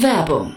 Werbung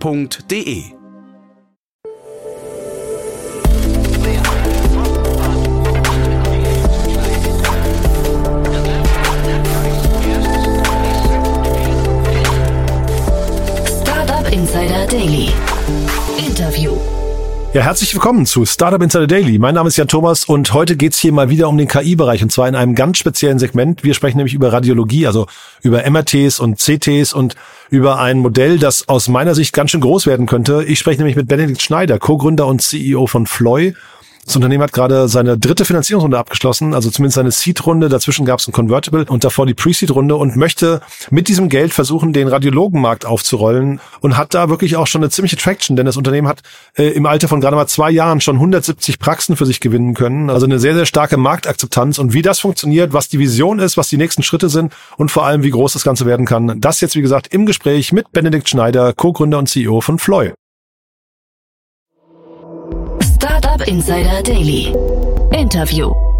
f.de. Insider Daily. Ja, herzlich willkommen zu Startup Insider Daily. Mein Name ist Jan Thomas und heute geht's hier mal wieder um den KI-Bereich und zwar in einem ganz speziellen Segment. Wir sprechen nämlich über Radiologie, also über MRTs und CTs und über ein Modell, das aus meiner Sicht ganz schön groß werden könnte. Ich spreche nämlich mit Benedikt Schneider, Co-Gründer und CEO von Floy. Das Unternehmen hat gerade seine dritte Finanzierungsrunde abgeschlossen, also zumindest seine Seed-Runde. Dazwischen gab es ein Convertible und davor die Pre-Seed-Runde und möchte mit diesem Geld versuchen, den Radiologenmarkt aufzurollen und hat da wirklich auch schon eine ziemliche Traction, denn das Unternehmen hat äh, im Alter von gerade mal zwei Jahren schon 170 Praxen für sich gewinnen können. Also eine sehr, sehr starke Marktakzeptanz und wie das funktioniert, was die Vision ist, was die nächsten Schritte sind und vor allem, wie groß das Ganze werden kann. Das jetzt, wie gesagt, im Gespräch mit Benedikt Schneider, Co-Gründer und CEO von Floy. Insider Daily. Interview.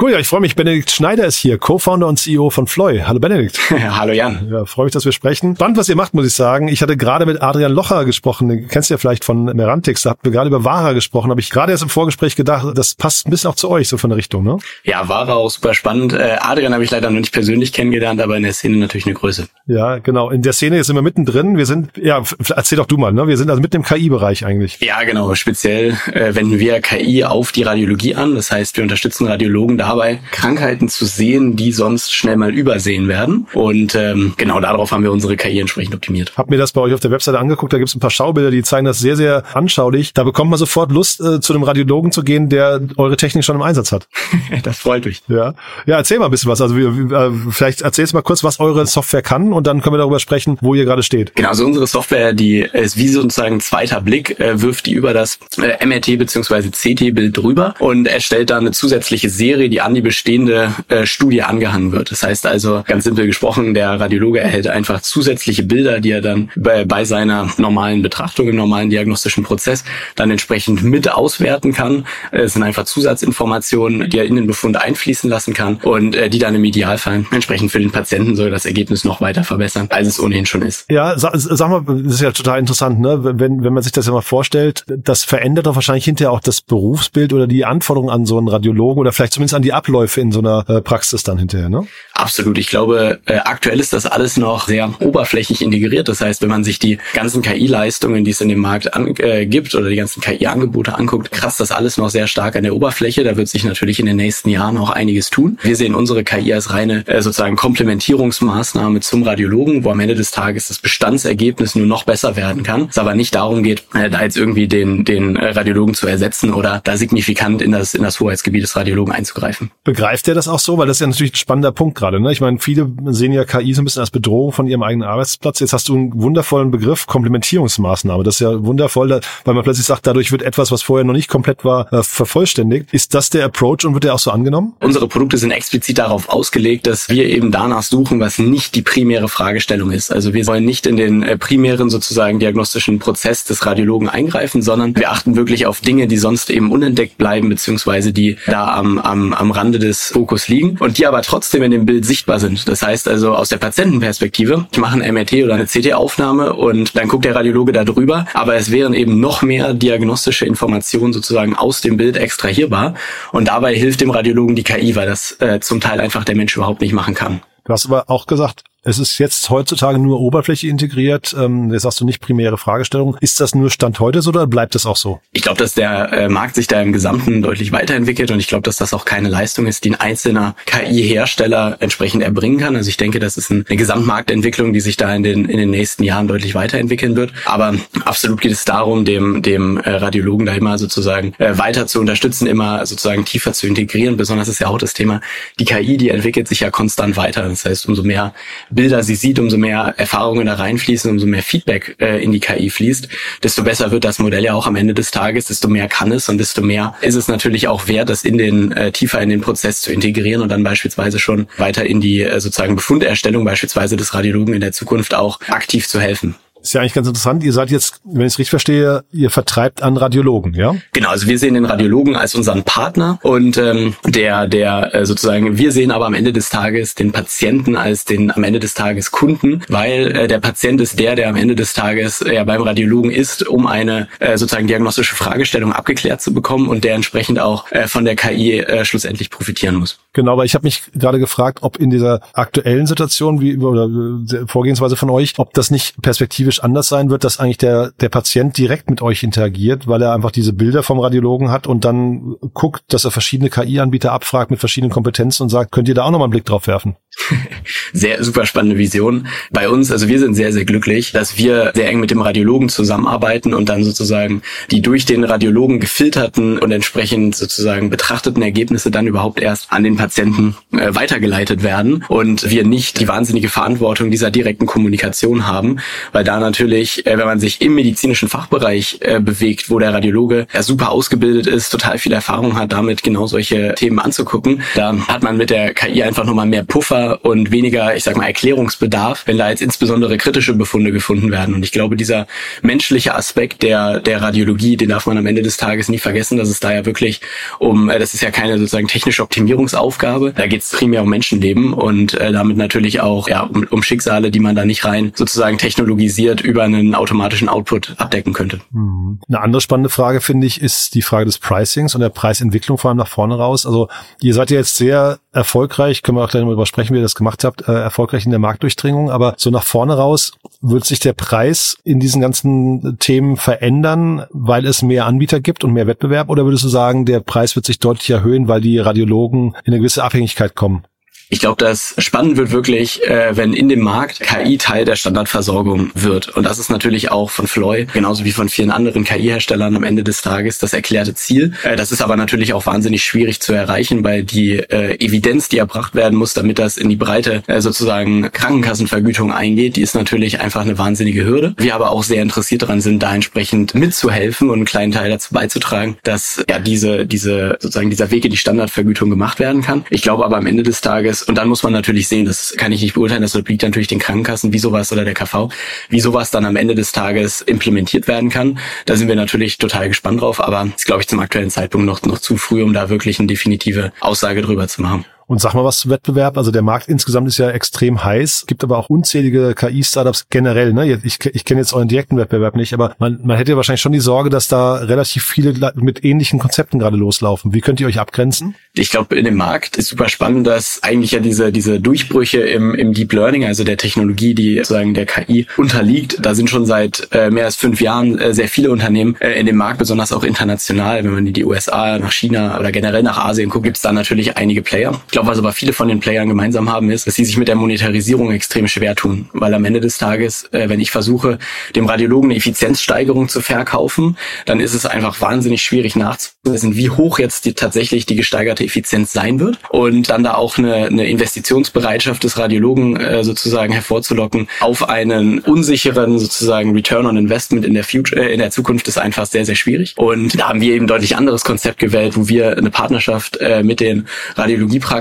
Cool, ja, ich freue mich. Benedikt Schneider ist hier, Co-Founder und CEO von Floy. Hallo Benedikt. Hallo Jan. Ja, freue mich, dass wir sprechen. Spannend, was ihr macht, muss ich sagen. Ich hatte gerade mit Adrian Locher gesprochen, den kennst du ja vielleicht von Merantix, da habt ihr gerade über Vara gesprochen, habe ich gerade erst im Vorgespräch gedacht, das passt ein bisschen auch zu euch, so von der Richtung, ne? Ja, Vara auch super spannend. Äh, Adrian habe ich leider noch nicht persönlich kennengelernt, aber in der Szene natürlich eine Größe. Ja, genau. In der Szene sind wir mittendrin. Wir sind, ja, erzähl doch du mal, ne? Wir sind also mitten im KI-Bereich eigentlich. Ja, genau. Speziell äh, wenden wir KI auf die Radiologie an. Das heißt, wir unterstützen Radiologen dabei, Krankheiten zu sehen, die sonst schnell mal übersehen werden. Und ähm, genau darauf haben wir unsere KI entsprechend optimiert. Hab mir das bei euch auf der Webseite angeguckt. Da gibt's ein paar Schaubilder, die zeigen das sehr, sehr anschaulich. Da bekommt man sofort Lust, äh, zu einem Radiologen zu gehen, der eure Technik schon im Einsatz hat. das freut mich. Ja, ja, erzähl mal ein bisschen was. Also wir, äh, vielleicht erzählst mal kurz, was eure Software kann und dann können wir darüber sprechen, wo ihr gerade steht. Genau, also unsere Software, die ist wie sozusagen zweiter Blick, äh, wirft die über das äh, MRT bzw. CT-Bild drüber und erstellt dann eine zusätzliche Serie, die an die bestehende äh, Studie angehangen wird. Das heißt also, ganz simpel gesprochen, der Radiologe erhält einfach zusätzliche Bilder, die er dann bei, bei seiner normalen Betrachtung im normalen diagnostischen Prozess dann entsprechend mit auswerten kann. Es sind einfach Zusatzinformationen, die er in den Befund einfließen lassen kann und äh, die dann im Idealfall entsprechend für den Patienten soll das Ergebnis noch weiter verbessern, als es ohnehin schon ist. Ja, sag, sag mal, das ist ja total interessant, ne? Wenn, wenn man sich das ja mal vorstellt, das verändert doch wahrscheinlich hinterher auch das Berufsbild oder die Anforderungen an so einen Radiologen oder vielleicht zumindest an die Abläufe in so einer äh, Praxis dann hinterher, ne? Absolut. Ich glaube, äh, aktuell ist das alles noch sehr oberflächlich integriert. Das heißt, wenn man sich die ganzen KI-Leistungen, die es in dem Markt an, äh, gibt oder die ganzen KI-Angebote anguckt, kratzt das alles noch sehr stark an der Oberfläche. Da wird sich natürlich in den nächsten Jahren auch einiges tun. Wir sehen unsere KI als reine äh, sozusagen Komplementierungsmaßnahme zum Radiologen, wo am Ende des Tages das Bestandsergebnis nur noch besser werden kann. Es aber nicht darum geht, äh, da jetzt irgendwie den, den äh, Radiologen zu ersetzen oder da signifikant in das, in das Hoheitsgebiet des Radiologen einzugreifen. Begreift er das auch so? Weil das ist ja natürlich ein spannender Punkt gerade. Ne? Ich meine, viele sehen ja KI so ein bisschen als Bedrohung von ihrem eigenen Arbeitsplatz. Jetzt hast du einen wundervollen Begriff, Komplementierungsmaßnahme. Das ist ja wundervoll, weil man plötzlich sagt, dadurch wird etwas, was vorher noch nicht komplett war, äh, vervollständigt. Ist das der Approach und wird der auch so angenommen? Unsere Produkte sind explizit darauf ausgelegt, dass wir eben danach suchen, was nicht die primäre Fragestellung ist. Also wir wollen nicht in den äh, primären sozusagen diagnostischen Prozess des Radiologen eingreifen, sondern wir achten wirklich auf Dinge, die sonst eben unentdeckt bleiben, beziehungsweise die da am, am, am Rande des Fokus liegen und die aber trotzdem in dem Bild sichtbar sind. Das heißt also aus der Patientenperspektive, ich mache ein MRT oder eine CT-Aufnahme und dann guckt der Radiologe da drüber, aber es wären eben noch mehr diagnostische Informationen sozusagen aus dem Bild extrahierbar und dabei hilft dem Radiologen die KI, weil das äh, zum Teil einfach der Mensch überhaupt nicht machen kann. Du hast aber auch gesagt, es ist jetzt heutzutage nur Oberfläche integriert. Ähm, jetzt hast du nicht primäre Fragestellung. Ist das nur Stand heute so oder bleibt das auch so? Ich glaube, dass der äh, Markt sich da im Gesamten deutlich weiterentwickelt und ich glaube, dass das auch keine Leistung ist, die ein einzelner KI-Hersteller entsprechend erbringen kann. Also ich denke, das ist ein, eine Gesamtmarktentwicklung, die sich da in den, in den nächsten Jahren deutlich weiterentwickeln wird. Aber absolut geht es darum, dem, dem äh, Radiologen da immer sozusagen äh, weiter zu unterstützen, immer sozusagen tiefer zu integrieren. Besonders ist ja auch das Thema, die KI, die entwickelt sich ja konstant weiter. Das heißt, umso mehr Bilder sie sieht, umso mehr Erfahrungen da reinfließen, umso mehr Feedback äh, in die KI fließt, desto besser wird das Modell ja auch am Ende des Tages, desto mehr kann es und desto mehr ist es natürlich auch wert, das in den äh, tiefer in den Prozess zu integrieren und dann beispielsweise schon weiter in die äh, sozusagen Befunderstellung beispielsweise des Radiologen in der Zukunft auch aktiv zu helfen. Ist ja eigentlich ganz interessant. Ihr seid jetzt, wenn ich es richtig verstehe, ihr vertreibt an Radiologen, ja? Genau, also wir sehen den Radiologen als unseren Partner und ähm, der, der äh, sozusagen, wir sehen aber am Ende des Tages den Patienten als den am Ende des Tages Kunden, weil äh, der Patient ist der, der am Ende des Tages äh, beim Radiologen ist, um eine äh, sozusagen diagnostische Fragestellung abgeklärt zu bekommen und der entsprechend auch äh, von der KI äh, schlussendlich profitieren muss. Genau, aber ich habe mich gerade gefragt, ob in dieser aktuellen Situation wie oder der Vorgehensweise von euch, ob das nicht perspektivisch anders sein wird, dass eigentlich der der Patient direkt mit euch interagiert, weil er einfach diese Bilder vom Radiologen hat und dann guckt, dass er verschiedene KI-Anbieter abfragt mit verschiedenen Kompetenzen und sagt, könnt ihr da auch nochmal einen Blick drauf werfen? sehr super spannende Vision. Bei uns, also wir sind sehr, sehr glücklich, dass wir sehr eng mit dem Radiologen zusammenarbeiten und dann sozusagen die durch den Radiologen gefilterten und entsprechend sozusagen betrachteten Ergebnisse dann überhaupt erst an den Patienten äh, weitergeleitet werden und wir nicht die wahnsinnige Verantwortung dieser direkten Kommunikation haben, weil da natürlich, äh, wenn man sich im medizinischen Fachbereich äh, bewegt, wo der Radiologe ja super ausgebildet ist, total viel Erfahrung hat, damit genau solche Themen anzugucken, da hat man mit der KI einfach nochmal mehr Puffer und weniger, ich sag mal, Erklärungsbedarf, wenn da jetzt insbesondere kritische Befunde gefunden werden. Und ich glaube, dieser menschliche Aspekt der, der Radiologie, den darf man am Ende des Tages nie vergessen, dass es da ja wirklich um, äh, das ist ja keine sozusagen technische Optimierungsaufgabe, da geht es primär um Menschenleben und äh, damit natürlich auch ja, um, um Schicksale, die man da nicht rein sozusagen technologisiert über einen automatischen Output abdecken könnte. Mhm. Eine andere spannende Frage, finde ich, ist die Frage des Pricings und der Preisentwicklung vor allem nach vorne raus. Also ihr seid ja jetzt sehr erfolgreich, können wir auch gleich sprechen, wie ihr das gemacht habt, äh, erfolgreich in der Marktdurchdringung. Aber so nach vorne raus wird sich der Preis in diesen ganzen Themen verändern, weil es mehr Anbieter gibt und mehr Wettbewerb? Oder würdest du sagen, der Preis wird sich deutlich erhöhen, weil die Radiologen in eine gewisse Abhängigkeit kommen? Ich glaube, das spannend wird wirklich, äh, wenn in dem Markt KI Teil der Standardversorgung wird. Und das ist natürlich auch von Floy, genauso wie von vielen anderen KI-Herstellern am Ende des Tages das erklärte Ziel. Äh, das ist aber natürlich auch wahnsinnig schwierig zu erreichen, weil die äh, Evidenz, die erbracht werden muss, damit das in die breite äh, sozusagen Krankenkassenvergütung eingeht, die ist natürlich einfach eine wahnsinnige Hürde. Wir aber auch sehr interessiert daran sind, da entsprechend mitzuhelfen und einen kleinen Teil dazu beizutragen, dass ja diese, diese sozusagen dieser Weg in die Standardvergütung gemacht werden kann. Ich glaube aber am Ende des Tages ist. Und dann muss man natürlich sehen, das kann ich nicht beurteilen, das obliegt natürlich den Krankenkassen, wie sowas oder der KV, wie sowas dann am Ende des Tages implementiert werden kann. Da sind wir natürlich total gespannt drauf, aber ist, glaube ich, zum aktuellen Zeitpunkt noch, noch zu früh, um da wirklich eine definitive Aussage drüber zu machen. Und sag mal was zu Wettbewerb. Also der Markt insgesamt ist ja extrem heiß, gibt aber auch unzählige KI-Startups generell. Ne? Ich, ich kenne jetzt euren direkten Wettbewerb nicht, aber man, man hätte wahrscheinlich schon die Sorge, dass da relativ viele mit ähnlichen Konzepten gerade loslaufen. Wie könnt ihr euch abgrenzen? Ich glaube, in dem Markt ist super spannend, dass eigentlich ja diese, diese Durchbrüche im, im Deep Learning, also der Technologie, die sozusagen der KI unterliegt, da sind schon seit äh, mehr als fünf Jahren äh, sehr viele Unternehmen äh, in dem Markt, besonders auch international. Wenn man in die USA, nach China oder generell nach Asien guckt, gibt es da natürlich einige Player glaube, was aber viele von den Playern gemeinsam haben, ist, dass sie sich mit der Monetarisierung extrem schwer tun. Weil am Ende des Tages, äh, wenn ich versuche, dem Radiologen eine Effizienzsteigerung zu verkaufen, dann ist es einfach wahnsinnig schwierig nachzuweisen, wie hoch jetzt die, tatsächlich die gesteigerte Effizienz sein wird. Und dann da auch eine, eine Investitionsbereitschaft des Radiologen äh, sozusagen hervorzulocken auf einen unsicheren sozusagen Return on Investment in der Future, äh, in der Zukunft ist einfach sehr, sehr schwierig. Und da haben wir eben deutlich anderes Konzept gewählt, wo wir eine Partnerschaft äh, mit den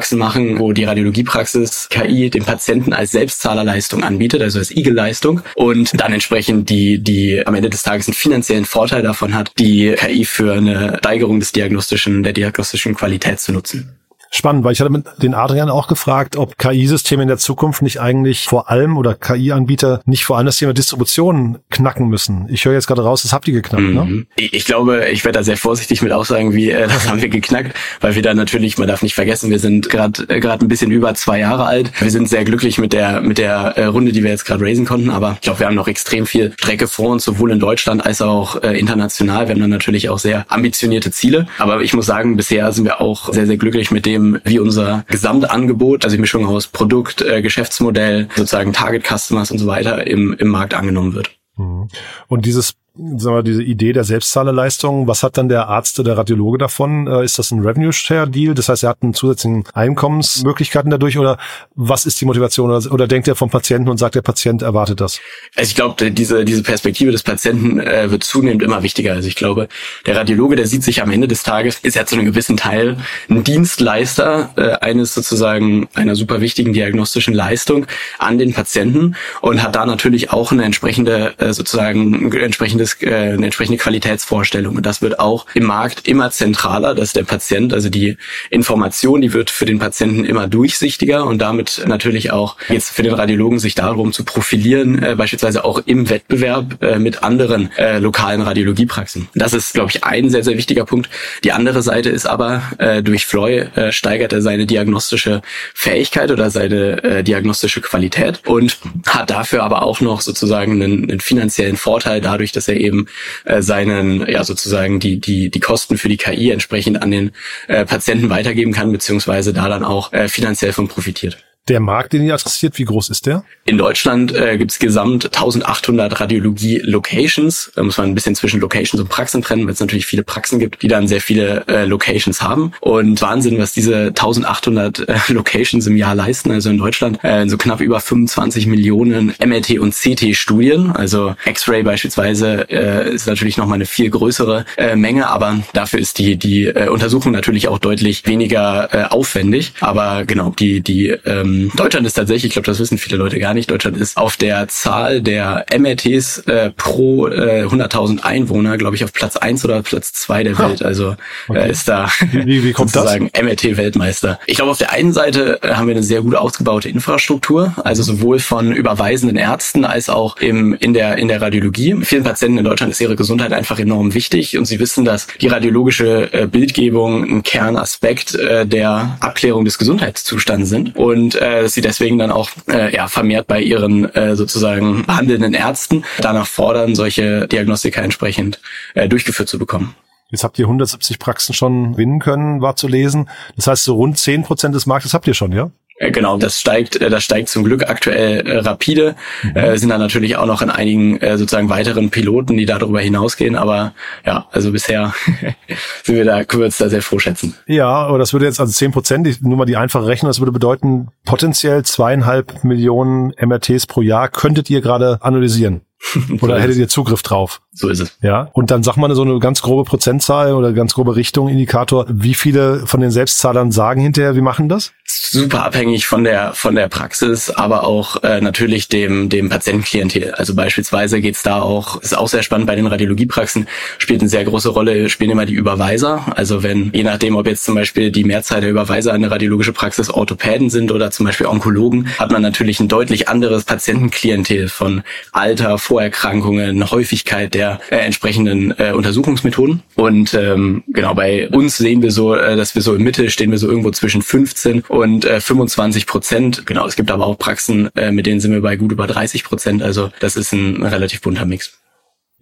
Radiologiepraxen machen, wo die Radiologiepraxis KI dem Patienten als Selbstzahlerleistung anbietet, also als IG-Leistung und dann entsprechend die, die am Ende des Tages einen finanziellen Vorteil davon hat, die KI für eine Steigerung des diagnostischen, der diagnostischen Qualität zu nutzen. Spannend, weil ich hatte mit den Adrian auch gefragt, ob KI-Systeme in der Zukunft nicht eigentlich vor allem oder KI-Anbieter nicht vor allem das Thema Distribution knacken müssen. Ich höre jetzt gerade raus, das habt ihr geknackt, ne? mhm. ne? Ich glaube, ich werde da sehr vorsichtig mit aussagen, wie äh, das haben wir geknackt, weil wir da natürlich, man darf nicht vergessen, wir sind gerade äh, gerade ein bisschen über zwei Jahre alt. Wir sind sehr glücklich mit der mit der äh, Runde, die wir jetzt gerade raisen konnten, aber ich glaube, wir haben noch extrem viel Strecke vor uns, sowohl in Deutschland als auch äh, international. Wir haben dann natürlich auch sehr ambitionierte Ziele, aber ich muss sagen, bisher sind wir auch sehr sehr glücklich mit dem wie unser Gesamtangebot, also die Mischung aus Produkt, äh, Geschäftsmodell, sozusagen Target Customers und so weiter im, im Markt angenommen wird. Mhm. Und dieses sagen wir, diese Idee der Selbstzahlerleistung, was hat dann der Arzt oder der Radiologe davon? Äh, ist das ein Revenue Share Deal? Das heißt, er hat einen zusätzlichen Einkommensmöglichkeiten dadurch oder was ist die Motivation? Oder, oder denkt er vom Patienten und sagt, der Patient erwartet das? Also ich glaube, diese, diese Perspektive des Patienten äh, wird zunehmend immer wichtiger. Also ich glaube, der Radiologe, der sieht sich am Ende des Tages, ist ja zu einem gewissen Teil ein Dienstleister äh, eines sozusagen einer super wichtigen diagnostischen Leistung an den Patienten und hat da natürlich auch eine entsprechende äh, sozusagen entsprechende entsprechendes, äh, eine entsprechende Qualitätsvorstellung. Und das wird auch im Markt immer zentraler, dass der Patient, also die Information, die wird für den Patienten immer durchsichtiger und damit natürlich auch jetzt für den Radiologen sich darum zu profilieren, äh, beispielsweise auch im Wettbewerb äh, mit anderen äh, lokalen Radiologiepraxen. Das ist, glaube ich, ein sehr, sehr wichtiger Punkt. Die andere Seite ist aber, äh, durch Floy äh, steigert er seine diagnostische Fähigkeit oder seine äh, diagnostische Qualität und hat dafür aber auch noch sozusagen einen, einen finanziellen Vorteil dadurch, dass er er eben äh, seinen, ja sozusagen die, die, die Kosten für die KI entsprechend an den äh, Patienten weitergeben kann, beziehungsweise da dann auch äh, finanziell von profitiert. Der Markt, den ihr adressiert, wie groß ist der? In Deutschland äh, gibt es gesamt 1800 Radiologie-Locations. Da muss man ein bisschen zwischen Locations und Praxen trennen, weil es natürlich viele Praxen gibt, die dann sehr viele äh, Locations haben. Und Wahnsinn, was diese 1800 äh, Locations im Jahr leisten. Also in Deutschland äh, so knapp über 25 Millionen MRT- und CT-Studien. Also X-Ray beispielsweise äh, ist natürlich nochmal eine viel größere äh, Menge, aber dafür ist die, die äh, Untersuchung natürlich auch deutlich weniger äh, aufwendig. Aber genau, die, die ähm, ähm, Deutschland ist tatsächlich, ich glaube, das wissen viele Leute gar nicht, Deutschland ist auf der Zahl der MRTs äh, pro äh, 100.000 Einwohner, glaube ich, auf Platz eins oder Platz zwei der Welt. Also äh, okay. äh, ist da wie, wie kommt sozusagen MRT-Weltmeister. Ich glaube, auf der einen Seite äh, haben wir eine sehr gut ausgebaute Infrastruktur, also sowohl von überweisenden Ärzten als auch im, in, der, in der Radiologie. Vielen Patienten in Deutschland ist ihre Gesundheit einfach enorm wichtig und sie wissen, dass die radiologische äh, Bildgebung ein Kernaspekt äh, der Abklärung des Gesundheitszustands sind. Und äh, sie deswegen dann auch äh, ja, vermehrt bei ihren äh, sozusagen behandelnden Ärzten danach fordern, solche Diagnostika entsprechend äh, durchgeführt zu bekommen. Jetzt habt ihr 170 Praxen schon gewinnen können, war zu lesen. Das heißt, so rund 10 Prozent des Marktes habt ihr schon, ja? Äh, genau, das steigt, äh, das steigt zum Glück aktuell äh, rapide. Mhm. Äh, sind dann natürlich auch noch in einigen äh, sozusagen weiteren Piloten, die darüber hinausgehen. Aber ja, also bisher sind wir da, können wir uns da sehr froh schätzen. Ja, aber das würde jetzt also zehn Prozent, nur mal die einfache Rechnung, das würde bedeuten, potenziell zweieinhalb Millionen MRTs pro Jahr könntet ihr gerade analysieren. Oder hättet ihr Zugriff drauf? So ist es. Ja. Und dann sag mal so eine ganz grobe Prozentzahl oder ganz grobe Richtung, Indikator. Wie viele von den Selbstzahlern sagen hinterher, wir machen das? Super abhängig von der, von der Praxis, aber auch äh, natürlich dem, dem Patientenklientel. Also beispielsweise geht's da auch, ist auch sehr spannend bei den Radiologiepraxen, spielt eine sehr große Rolle, spielen immer die Überweiser. Also wenn, je nachdem, ob jetzt zum Beispiel die Mehrzahl der Überweiser eine radiologische Praxis Orthopäden sind oder zum Beispiel Onkologen, hat man natürlich ein deutlich anderes Patientenklientel von Alter, Vorerkrankungen, Häufigkeit der äh, entsprechenden äh, Untersuchungsmethoden. Und ähm, genau, bei uns sehen wir so, äh, dass wir so im Mitte stehen wir so irgendwo zwischen 15 und äh, 25 Prozent. Genau, es gibt aber auch Praxen, äh, mit denen sind wir bei gut über 30 Prozent. Also das ist ein relativ bunter Mix.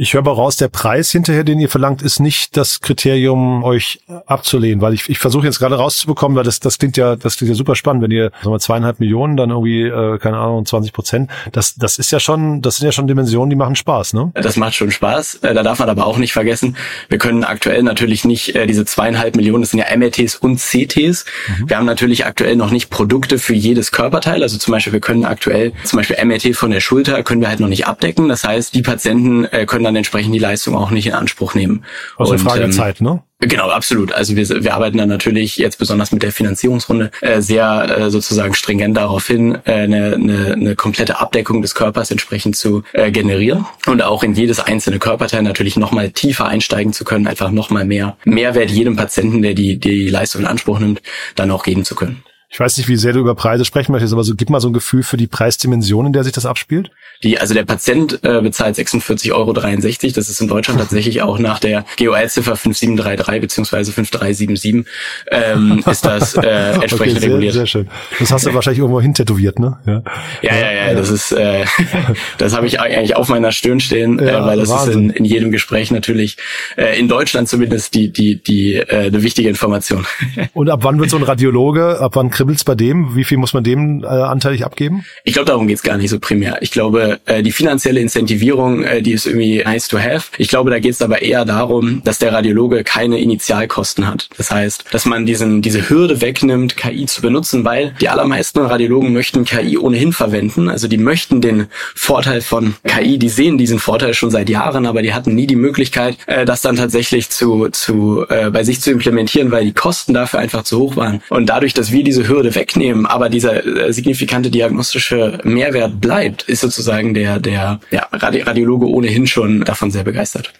Ich höre aber raus, der Preis hinterher, den ihr verlangt, ist nicht das Kriterium, euch abzulehnen, weil ich, ich versuche jetzt gerade rauszubekommen, weil das, das klingt ja, das klingt ja super spannend, wenn ihr sagen wir, zweieinhalb Millionen, dann irgendwie, äh, keine Ahnung, 20 Prozent. Das, das ist ja schon, das sind ja schon Dimensionen, die machen Spaß, ne? Das macht schon Spaß. Äh, da darf man aber auch nicht vergessen, wir können aktuell natürlich nicht äh, diese zweieinhalb Millionen, das sind ja MRTs und CTs. Mhm. Wir haben natürlich aktuell noch nicht Produkte für jedes Körperteil. Also zum Beispiel, wir können aktuell zum Beispiel MRT von der Schulter können wir halt noch nicht abdecken. Das heißt, die Patienten äh, können dann dann entsprechend die Leistung auch nicht in Anspruch nehmen. Also und, Frage ähm, Zeit, ne? Genau, absolut. Also wir, wir arbeiten dann natürlich jetzt besonders mit der Finanzierungsrunde äh, sehr äh, sozusagen stringent darauf hin, äh, eine, eine, eine komplette Abdeckung des Körpers entsprechend zu äh, generieren und auch in jedes einzelne Körperteil natürlich nochmal tiefer einsteigen zu können, einfach nochmal mehr Mehrwert jedem Patienten, der die, die Leistung in Anspruch nimmt, dann auch geben zu können. Ich weiß nicht, wie sehr du über Preise sprechen möchtest, aber so, gib mal so ein Gefühl für die Preisdimension, in der sich das abspielt. Die, also der Patient äh, bezahlt 46,63 Euro. Das ist in Deutschland tatsächlich auch nach der GOL-Ziffer 5733 beziehungsweise 5377 ähm, ist das äh, entsprechend okay, sehr, reguliert. Sehr schön. Das hast du wahrscheinlich irgendwo hintätowiert, ne? Ja, ja, ja. ja, ja das ist, äh, das habe ich eigentlich auf meiner Stirn stehen, äh, ja, äh, weil das Wahnsinn. ist in, in jedem Gespräch natürlich äh, in Deutschland zumindest die die die äh, eine wichtige Information. Und ab wann wird so ein Radiologe, ab wann kribbelt's bei dem? Wie viel muss man dem äh, anteilig abgeben? Ich glaube, darum geht's gar nicht so primär. Ich glaube, äh, die finanzielle Incentivierung, äh, die ist irgendwie nice to have. Ich glaube, da geht's aber eher darum, dass der Radiologe keine Initialkosten hat. Das heißt, dass man diesen diese Hürde wegnimmt, KI zu benutzen, weil die allermeisten Radiologen möchten KI ohnehin verwenden. Also die möchten den Vorteil von KI, die sehen diesen Vorteil schon seit Jahren, aber die hatten nie die Möglichkeit, äh, das dann tatsächlich zu, zu äh, bei sich zu implementieren, weil die Kosten dafür einfach zu hoch waren. Und dadurch, dass wir diese Hürde wegnehmen, aber dieser äh, signifikante diagnostische Mehrwert bleibt, ist sozusagen der, der ja, Radiologe ohnehin schon davon sehr begeistert.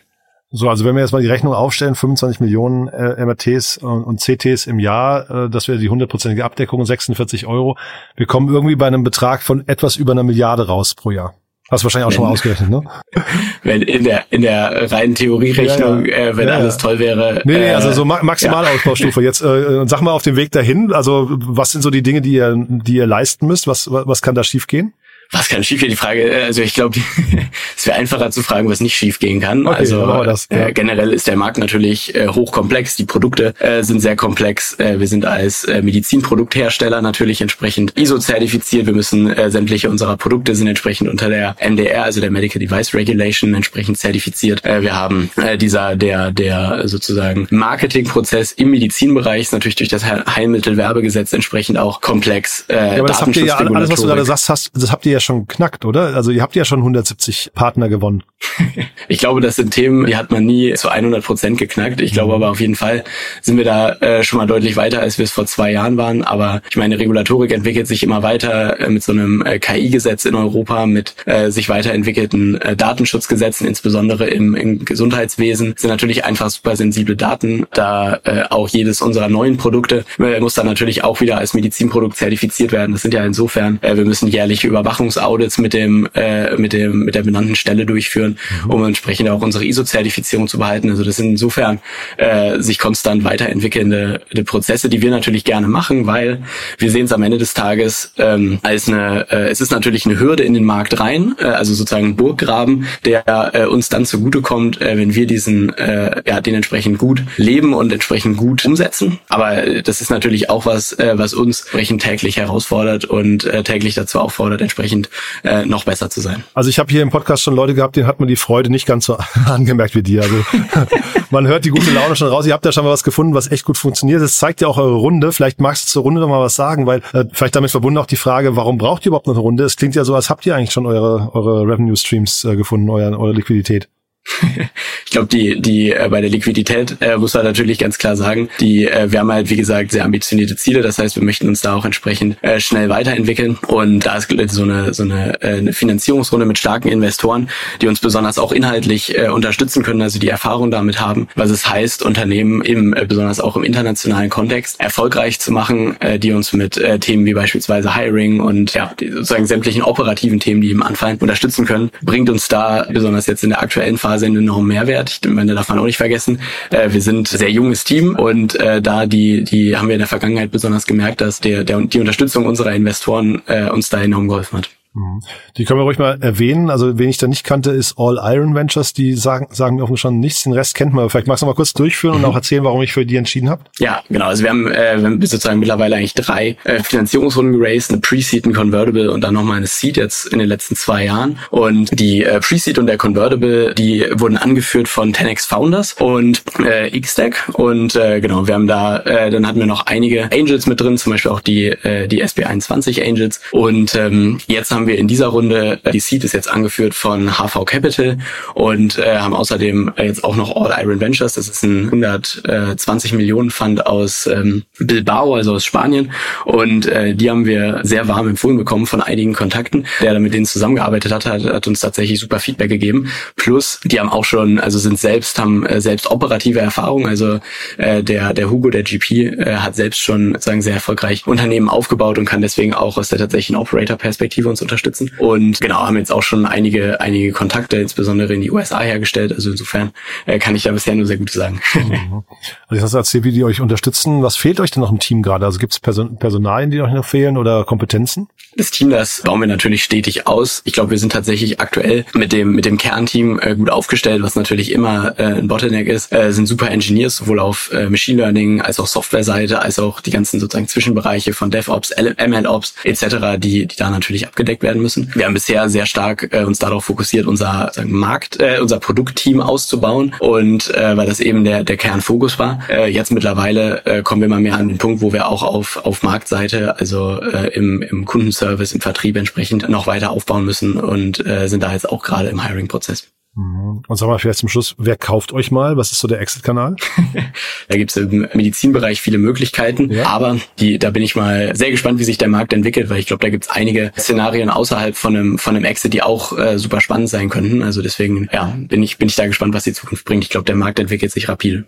So, also wenn wir jetzt mal die Rechnung aufstellen, 25 Millionen äh, MRTs und, und, CTs im Jahr, äh, das wäre die hundertprozentige Abdeckung, 46 Euro. Wir kommen irgendwie bei einem Betrag von etwas über einer Milliarde raus pro Jahr. Hast du wahrscheinlich auch wenn, schon mal ausgerechnet, ne? Wenn in der in der reinen Theorierechnung, ja, ja. Äh, wenn ja, alles toll wäre. Nee, nee äh, also so ma maximale Ausbaustufe. Jetzt äh, sag mal auf dem Weg dahin, also was sind so die Dinge, die ihr, die ihr leisten müsst? Was, was kann da schiefgehen? Was kann schiefgehen? Die Frage, äh, also ich glaube, es wäre einfacher zu fragen, was nicht schiefgehen kann. Okay, also das, ja. äh, generell ist der Markt natürlich äh, hochkomplex. Die Produkte äh, sind sehr komplex. Äh, wir sind als äh, Medizinprodukthersteller natürlich entsprechend ISO-zertifiziert. Wir müssen äh, sämtliche unserer Produkte sind entsprechend unter der MDR, also der Medical Device Regulation, entsprechend zertifiziert. Äh, wir haben äh, dieser der der sozusagen Marketingprozess im Medizinbereich ist natürlich durch das Heilmittelwerbegesetz entsprechend auch komplex. Äh, ja, aber das habt ihr ja alles, was du gerade sagst, hast, das habt ihr ja schon knackt, oder? Also ihr habt ja schon 170 Partner gewonnen. ich glaube, das sind Themen, die hat man nie zu 100 Prozent geknackt. Ich glaube mhm. aber auf jeden Fall sind wir da äh, schon mal deutlich weiter, als wir es vor zwei Jahren waren. Aber ich meine, Regulatorik entwickelt sich immer weiter äh, mit so einem äh, KI-Gesetz in Europa, mit äh, sich weiterentwickelten äh, Datenschutzgesetzen, insbesondere im, im Gesundheitswesen, sind natürlich einfach super sensible Daten. Da äh, auch jedes unserer neuen Produkte äh, muss dann natürlich auch wieder als Medizinprodukt zertifiziert werden. Das sind ja insofern, äh, wir müssen jährliche Überwachung Überwachungsaudits mit dem, äh, mit dem, mit der benannten Stelle durchführen, mhm. um entsprechend auch unsere ISO-Zertifizierung zu behalten. Also das sind insofern äh, sich konstant weiterentwickelnde Prozesse, die wir natürlich gerne machen, weil wir sehen es am Ende des Tages ähm, als eine, äh, es ist natürlich eine Hürde in den Markt rein, äh, also sozusagen ein Burggraben, der äh, uns dann zugutekommt, äh, wenn wir diesen, äh, ja, den entsprechend gut leben und entsprechend gut umsetzen. Aber äh, das ist natürlich auch was, äh, was uns entsprechend täglich herausfordert und äh, täglich dazu auffordert, entsprechend dementsprechend äh, noch besser zu sein. Also ich habe hier im Podcast schon Leute gehabt, denen hat man die Freude nicht ganz so angemerkt wie dir. Also man hört die gute Laune schon raus. Ihr habt ja schon mal was gefunden, was echt gut funktioniert. Das zeigt ja auch eure Runde. Vielleicht magst du zur Runde noch mal was sagen, weil äh, vielleicht damit verbunden auch die Frage, warum braucht ihr überhaupt noch eine Runde? Es klingt ja so, als habt ihr eigentlich schon eure, eure Revenue Streams äh, gefunden, euer, eure Liquidität. ich glaube, die, die äh, bei der Liquidität äh, muss man natürlich ganz klar sagen, die, äh, wir haben halt, wie gesagt, sehr ambitionierte Ziele. Das heißt, wir möchten uns da auch entsprechend äh, schnell weiterentwickeln. Und da ist so eine, so eine, äh, eine Finanzierungsrunde mit starken Investoren, die uns besonders auch inhaltlich äh, unterstützen können, also die Erfahrung damit haben, was es heißt, Unternehmen im, äh, besonders auch im internationalen Kontext erfolgreich zu machen, äh, die uns mit äh, Themen wie beispielsweise Hiring und ja, die, sozusagen sämtlichen operativen Themen, die ihm anfallen, unterstützen können, bringt uns da besonders jetzt in der aktuellen Phase Phase einen enormen Mehrwert. Ich meine, darf man auch nicht vergessen. Äh, wir sind sehr junges Team und äh, da die, die haben wir in der Vergangenheit besonders gemerkt, dass der, der die Unterstützung unserer Investoren äh, uns da enorm geholfen hat. Mhm. Die können wir ruhig mal erwähnen. Also, wen ich da nicht kannte, ist All Iron Ventures. Die sagen, sagen mir offensichtlich schon nichts. Den Rest kennt man. Vielleicht magst du mal kurz durchführen und mhm. auch erzählen, warum ich für die entschieden habe. Ja, genau. Also, wir haben, äh, wir haben sozusagen mittlerweile eigentlich drei äh, Finanzierungsrunden geraced. Eine Pre-Seed, ein Convertible und dann nochmal eine Seed jetzt in den letzten zwei Jahren. Und die äh, Pre-Seed und der Convertible, die wurden angeführt von 10x Founders und äh, Xstack. Und äh, genau, wir haben da, äh, dann hatten wir noch einige Angels mit drin, zum Beispiel auch die, äh, die SB21 Angels. Und ähm, jetzt haben wir in dieser Runde äh, die Seed ist jetzt angeführt von HV Capital und äh, haben außerdem jetzt auch noch All Iron Ventures. Das ist ein 120 Millionen Fund aus ähm, Bilbao, also aus Spanien. Und äh, die haben wir sehr warm empfohlen bekommen von einigen Kontakten. Der mit denen zusammengearbeitet hat, hat, hat uns tatsächlich super Feedback gegeben. Plus, die haben auch schon, also sind selbst, haben äh, selbst operative Erfahrung. Also äh, der, der Hugo, der GP, äh, hat selbst schon sozusagen sehr erfolgreich Unternehmen aufgebaut und kann deswegen auch aus der tatsächlichen Operator-Perspektive uns unterstützen. Und genau, haben jetzt auch schon einige, einige Kontakte, insbesondere in die USA hergestellt. Also insofern äh, kann ich da bisher nur sehr gut sagen. Mhm. Also ich hast erzählt, wie die euch unterstützen. Was fehlt euch denn noch im Team gerade? Also gibt es Person Personalien, die euch noch fehlen oder Kompetenzen? Das Team, das bauen wir natürlich stetig aus. Ich glaube, wir sind tatsächlich aktuell mit dem, mit dem Kernteam äh, gut aufgestellt, was natürlich immer äh, ein Bottleneck ist, äh, sind super Engineers, sowohl auf äh, Machine Learning als auch Softwareseite, als auch die ganzen sozusagen Zwischenbereiche von DevOps, MLOps etc., die, die da natürlich abgedeckt werden müssen. Wir haben bisher sehr stark äh, uns darauf fokussiert, unser sagen, Markt, äh, unser Produktteam auszubauen und äh, weil das eben der, der Kernfokus war. Äh, jetzt mittlerweile äh, kommen wir mal mehr an den Punkt, wo wir auch auf, auf Marktseite, also äh, im, im Kundenservice, im Vertrieb entsprechend noch weiter aufbauen müssen und äh, sind da jetzt auch gerade im Hiring-Prozess. Mhm. Und sag mal vielleicht zum Schluss, wer kauft euch mal? Was ist so der Exit-Kanal? da gibt es im Medizinbereich viele Möglichkeiten, ja. aber die, da bin ich mal sehr gespannt, wie sich der Markt entwickelt, weil ich glaube, da gibt es einige Szenarien außerhalb von einem, von einem Exit, die auch äh, super spannend sein könnten. Also deswegen, ja, bin ich, bin ich da gespannt, was die Zukunft bringt. Ich glaube, der Markt entwickelt sich rapide.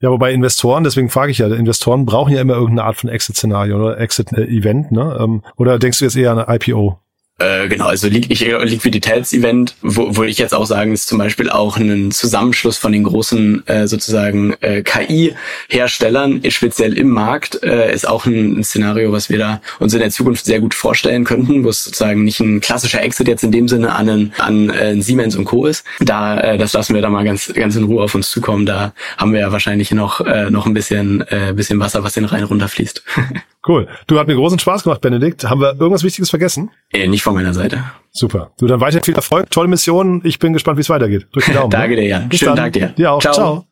Ja, wobei Investoren, deswegen frage ich ja, Investoren brauchen ja immer irgendeine Art von Exit-Szenario oder Exit-Event, ne? Ähm, oder denkst du jetzt eher an eine IPO? Äh, genau, also ich, Liquiditätsevent, wo, wo ich jetzt auch sagen, ist zum Beispiel auch ein Zusammenschluss von den großen äh, sozusagen äh, KI-Herstellern, speziell im Markt, äh, ist auch ein, ein, Szenario, was wir da uns in der Zukunft sehr gut vorstellen könnten, wo es sozusagen nicht ein klassischer Exit jetzt in dem Sinne an, einen, an äh, Siemens und Co. ist. Da, äh, das lassen wir da mal ganz, ganz in Ruhe auf uns zukommen. Da haben wir ja wahrscheinlich noch, äh, noch ein bisschen, äh, bisschen Wasser, was den Rhein runterfließt. Cool. Du hat mir großen Spaß gemacht, Benedikt. Haben wir irgendwas Wichtiges vergessen? Äh, nicht von meiner Seite. Super. Du dann weiter viel Erfolg, tolle Mission. Ich bin gespannt, wie es weitergeht. Drück die Daumen. Danke ne? dir, Jan. Bis Schönen dann. Tag dir. Dir auch. Ciao. Ciao.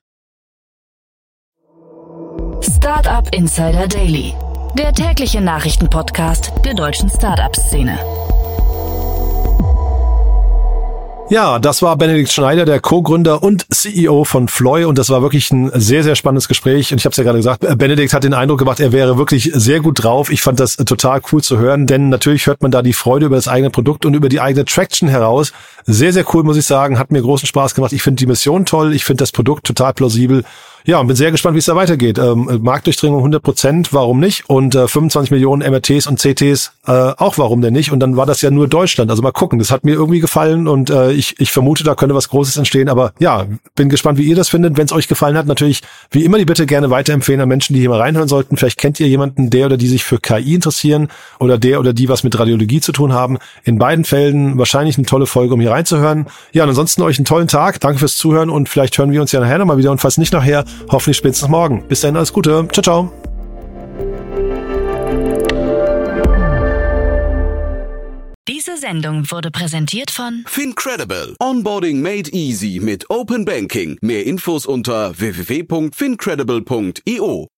Startup Insider Daily. Der tägliche Nachrichtenpodcast der deutschen Startup-Szene. Ja, das war Benedikt Schneider, der Co-Gründer und CEO von Floy und das war wirklich ein sehr, sehr spannendes Gespräch und ich habe es ja gerade gesagt, Benedikt hat den Eindruck gemacht, er wäre wirklich sehr gut drauf. Ich fand das total cool zu hören, denn natürlich hört man da die Freude über das eigene Produkt und über die eigene Traction heraus. Sehr, sehr cool, muss ich sagen, hat mir großen Spaß gemacht. Ich finde die Mission toll, ich finde das Produkt total plausibel ja, und bin sehr gespannt, wie es da weitergeht. Ähm, Marktdurchdringung 100 Prozent, warum nicht? Und äh, 25 Millionen MRTs und CTs, äh, auch warum denn nicht? Und dann war das ja nur Deutschland. Also mal gucken, das hat mir irgendwie gefallen und äh, ich, ich vermute, da könnte was Großes entstehen. Aber ja, bin gespannt, wie ihr das findet. Wenn es euch gefallen hat, natürlich wie immer die Bitte gerne weiterempfehlen an Menschen, die hier mal reinhören sollten. Vielleicht kennt ihr jemanden, der oder die sich für KI interessieren oder der oder die was mit Radiologie zu tun haben. In beiden Fällen wahrscheinlich eine tolle Folge, um hier reinzuhören. Ja, und ansonsten euch einen tollen Tag. Danke fürs Zuhören und vielleicht hören wir uns ja nachher nochmal wieder und falls nicht nachher, Hoffentlich spätestens morgen. Bis dann, alles Gute. Ciao, ciao. Diese Sendung wurde präsentiert von Fincredible. Onboarding made easy mit Open Banking. Mehr Infos unter www.fincredible.io.